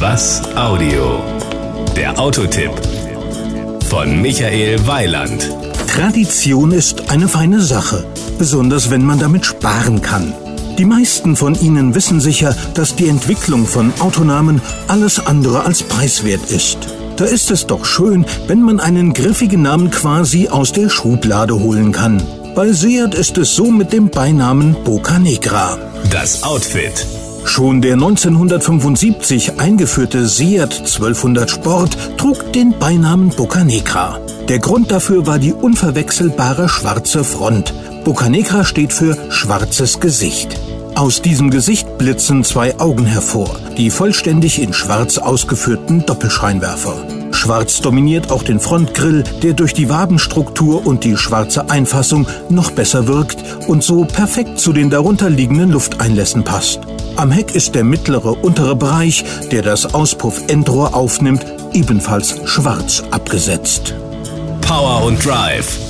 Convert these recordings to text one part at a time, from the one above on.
Was Audio? Der Autotipp von Michael Weiland. Tradition ist eine feine Sache, besonders wenn man damit sparen kann. Die meisten von Ihnen wissen sicher, dass die Entwicklung von Autonamen alles andere als preiswert ist. Da ist es doch schön, wenn man einen griffigen Namen quasi aus der Schublade holen kann. Bei Seat ist es so mit dem Beinamen Boca Negra. Das Outfit. Schon der 1975 eingeführte Seat 1200 Sport trug den Beinamen Boca Negra. Der Grund dafür war die unverwechselbare schwarze Front. Boca Negra steht für schwarzes Gesicht. Aus diesem Gesicht blitzen zwei Augen hervor, die vollständig in schwarz ausgeführten Doppelscheinwerfer. Schwarz dominiert auch den Frontgrill, der durch die Wabenstruktur und die schwarze Einfassung noch besser wirkt und so perfekt zu den darunterliegenden Lufteinlässen passt. Am Heck ist der mittlere untere Bereich, der das Auspuff-Endrohr aufnimmt, ebenfalls schwarz abgesetzt. Power und Drive.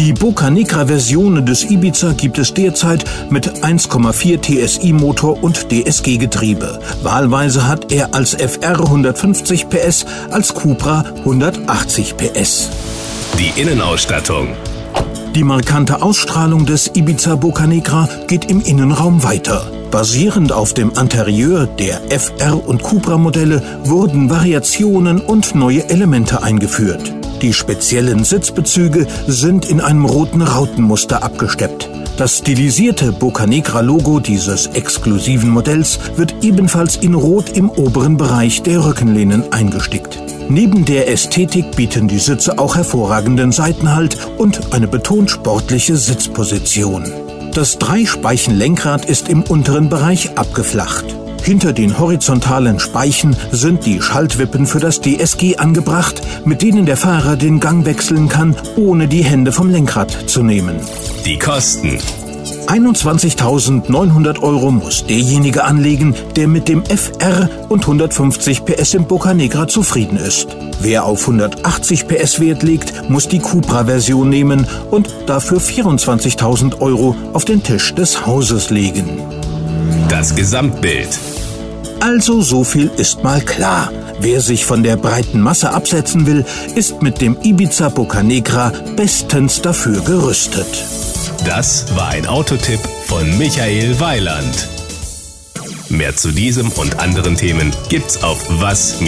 Die Boca Negra Versionen des Ibiza gibt es derzeit mit 1,4 TSI Motor und DSG Getriebe. Wahlweise hat er als FR 150 PS, als Cupra 180 PS. Die Innenausstattung. Die markante Ausstrahlung des Ibiza Boca Negra geht im Innenraum weiter. Basierend auf dem Interieur der FR und Cupra Modelle wurden Variationen und neue Elemente eingeführt. Die speziellen Sitzbezüge sind in einem roten Rautenmuster abgesteppt. Das stilisierte Boca Negra Logo dieses exklusiven Modells wird ebenfalls in Rot im oberen Bereich der Rückenlehnen eingestickt. Neben der Ästhetik bieten die Sitze auch hervorragenden Seitenhalt und eine betont sportliche Sitzposition. Das Dreispeichen-Lenkrad ist im unteren Bereich abgeflacht. Hinter den horizontalen Speichen sind die Schaltwippen für das DSG angebracht, mit denen der Fahrer den Gang wechseln kann, ohne die Hände vom Lenkrad zu nehmen. Die Kosten. 21.900 Euro muss derjenige anlegen, der mit dem FR und 150 PS im Boca Negra zufrieden ist. Wer auf 180 PS Wert legt, muss die Cupra-Version nehmen und dafür 24.000 Euro auf den Tisch des Hauses legen. Das Gesamtbild. Also so viel ist mal klar. Wer sich von der breiten Masse absetzen will, ist mit dem Ibiza Boca Negra bestens dafür gerüstet. Das war ein Autotipp von Michael Weiland. Mehr zu diesem und anderen Themen gibt's auf was-audio.de.